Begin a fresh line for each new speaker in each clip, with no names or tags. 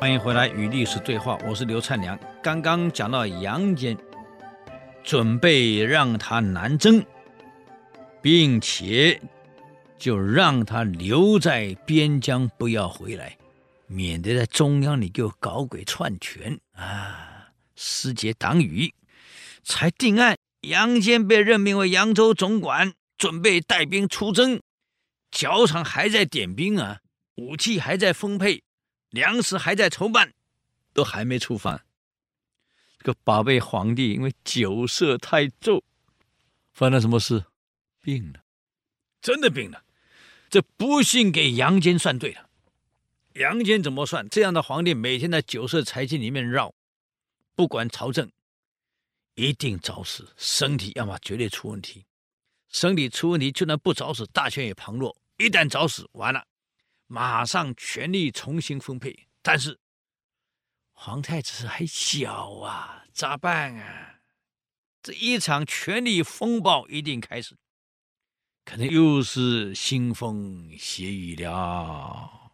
欢迎回来与历史对话，我是刘灿良。刚刚讲到杨坚准备让他南征，并且就让他留在边疆，不要回来，免得在中央里给我搞鬼篡权啊，失节党羽，才定案。杨坚被任命为扬州总管，准备带兵出征，脚场还在点兵啊，武器还在分配。粮食还在筹办，都还没出发。这个宝贝皇帝因为酒色太重，发生什么事？病了，真的病了。这不幸给杨坚算对了。杨坚怎么算？这样的皇帝每天在酒色财气里面绕，不管朝政，一定早死，身体要么绝对出问题。身体出问题，就算不早死，大权也旁落。一旦早死，完了。马上权力重新分配，但是皇太子还小啊，咋办啊？这一场权力风暴一定开始，可能又是腥风血雨了。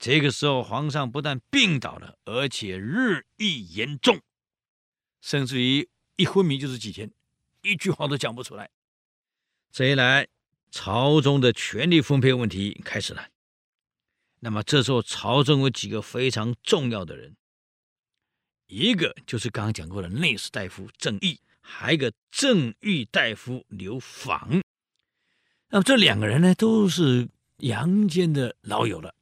这个时候，皇上不但病倒了，而且日益严重，甚至于一昏迷就是几天，一句话都讲不出来。这一来，朝中的权力分配问题开始了。那么这时候，朝中有几个非常重要的人，一个就是刚刚讲过的内侍大夫郑义，还有一个正御大夫刘访。那么这两个人呢，都是杨坚的老友了，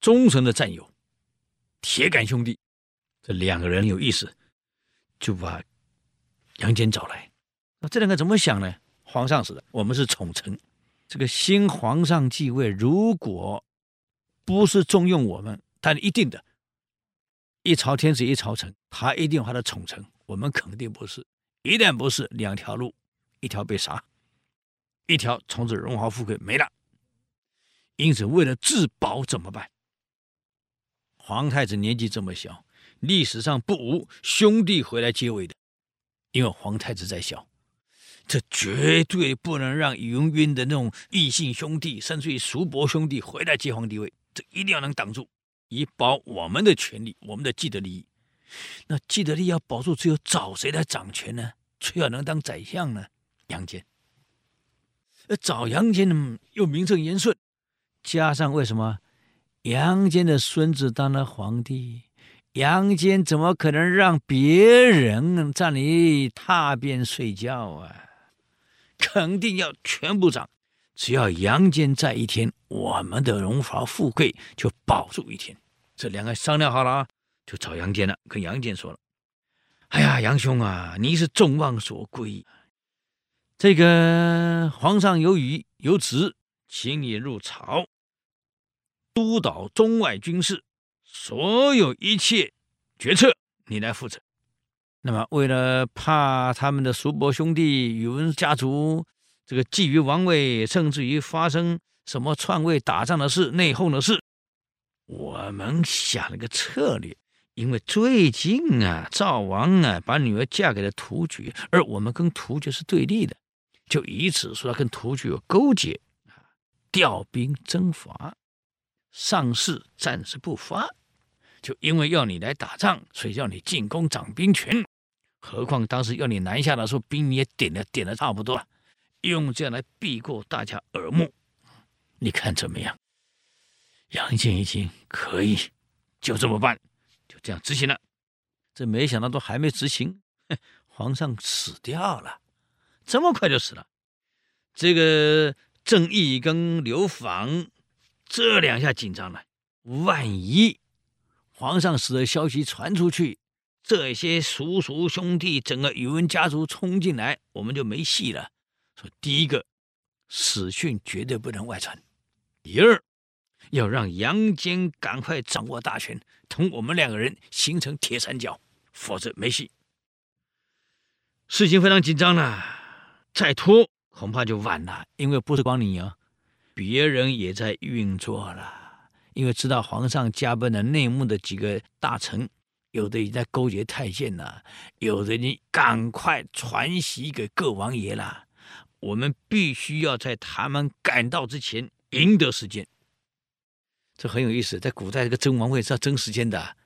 忠诚的战友，铁杆兄弟。这两个人有意思，就把杨坚找来。那这两个怎么想呢？皇上死了，我们是宠臣，这个新皇上继位，如果不是重用我们，但一定的，一朝天子一朝臣，他一定有他的宠臣，我们肯定不是。一旦不是，两条路，一条被杀，一条从此荣华富贵没了。因此，为了自保怎么办？皇太子年纪这么小，历史上不无兄弟回来接位的，因为皇太子在小，这绝对不能让云云的那种异姓兄弟，甚至于叔伯兄弟回来接皇帝位。这一定要能挡住，以保我们的权利，我们的既得利益。那既得利益要保住，只有找谁来掌权呢？谁要能当宰相呢？杨坚。找杨坚呢，又名正言顺，加上为什么杨坚的孙子当了皇帝？杨坚怎么可能让别人在那里踏便睡觉啊？肯定要全部掌。只要杨坚在一天，我们的荣华富贵就保住一天。这两个商量好了啊，就找杨坚了，跟杨坚说了：“哎呀，杨兄啊，你是众望所归。这个皇上有语有旨，请你入朝，督导中外军事，所有一切决策你来负责。那么，为了怕他们的叔伯兄弟宇文家族。”这个觊觎王位，甚至于发生什么篡位、打仗的事、内讧的事，我们想了个策略。因为最近啊，赵王啊把女儿嫁给了突厥，而我们跟突厥是对立的，就以此说他跟突厥有勾结啊，调兵征伐，上事暂时不发，就因为要你来打仗，所以要你进宫掌兵权。何况当时要你南下的时候，兵你也点了，点的差不多了。用这样来避过大家耳目，你看怎么样？杨坚一听可以，就这么办，就这样执行了。这没想到都还没执行，皇上死掉了，这么快就死了。这个郑义跟刘访这两下紧张了，万一皇上死的消息传出去，这些叔叔兄弟整个宇文家族冲进来，我们就没戏了。说第一个，死讯绝对不能外传；第二，要让杨坚赶快掌握大权，同我们两个人形成铁三角，否则没戏。事情非常紧张了，再拖恐怕就晚了，因为不是光你啊，别人也在运作了。因为知道皇上加班的内幕的几个大臣，有的已经在勾结太监了，有的你赶快传檄给各王爷了。我们必须要在他们赶到之前赢得时间。这很有意思。在古代，这个争王位是要争时间的。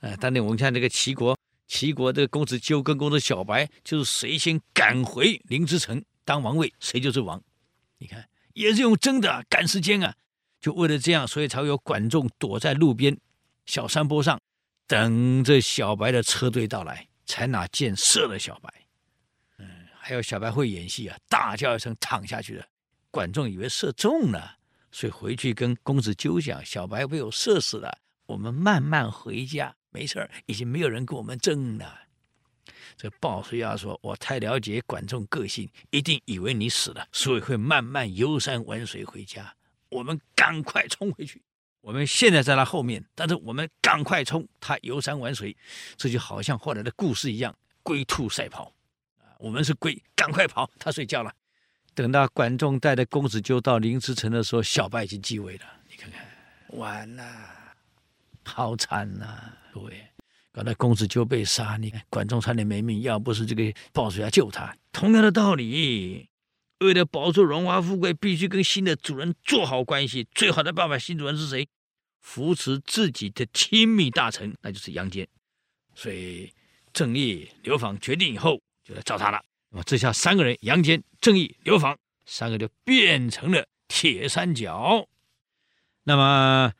呃，当年我们看那个齐国，齐国这个公子纠跟公子小白，就是谁先赶回临淄城当王位，谁就是王。你看，也是用争的赶时间啊。就为了这样，所以才会有管仲躲在路边小山坡上，等着小白的车队到来，才拿箭射了小白。还有小白会演戏啊，大叫一声躺下去了。管仲以为射中了，所以回去跟公子纠讲：“小白被我射死了，我们慢慢回家。”没事儿，已经没有人跟我们争了。这鲍叔牙说：“我太了解管仲个性，一定以为你死了，所以会慢慢游山玩水回家。我们赶快冲回去。我们现在在他后面，但是我们赶快冲，他游山玩水。这就好像后来的故事一样，龟兔赛跑！我们是鬼，赶快跑，他睡觉了。等到管仲带着公子纠到临淄城的时候，小白已经继位了。你看看，完了。”好惨呐、啊！各位，刚才公子纠被杀，你看管仲差点没命。要不是这个鲍叔牙救他，同样的道理，为了保住荣华富贵，必须跟新的主人做好关系。最好的办法，新主人是谁？扶持自己的亲密大臣，那就是杨坚。所以正义、刘访决定以后，就来找他了。那么这下三个人，杨坚、郑义、刘访，三个就变成了铁三角。那么。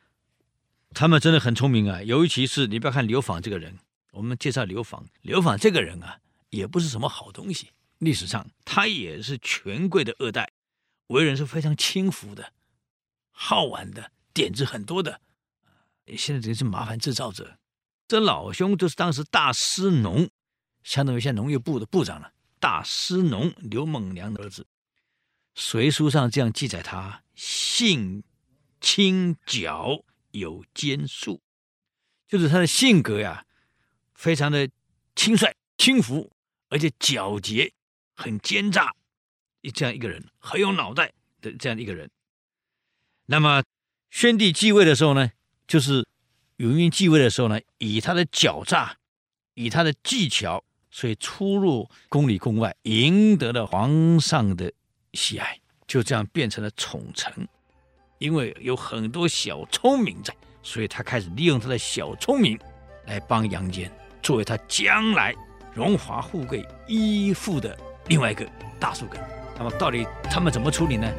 他们真的很聪明啊，尤其是你不要看刘访这个人，我们介绍刘访，刘访这个人啊，也不是什么好东西。历史上他也是权贵的二代，为人是非常轻浮的，好玩的，点子很多的。现在真是麻烦制造者。这老兄就是当时大司农，相当于现在农业部的部长了。大司农刘猛良的儿子，隋书上这样记载他：性轻狡。有奸术，就是他的性格呀，非常的轻率、轻浮，而且狡黠、很奸诈，这样一个人，很有脑袋的这样一个人。那么宣帝继位的时候呢，就是允运继位的时候呢，以他的狡诈，以他的技巧，所以出入宫里宫外，赢得了皇上的喜爱，就这样变成了宠臣。因为有很多小聪明在，所以他开始利用他的小聪明来帮杨坚，作为他将来荣华富贵依附的另外一个大树根。那么，到底他们怎么处理呢？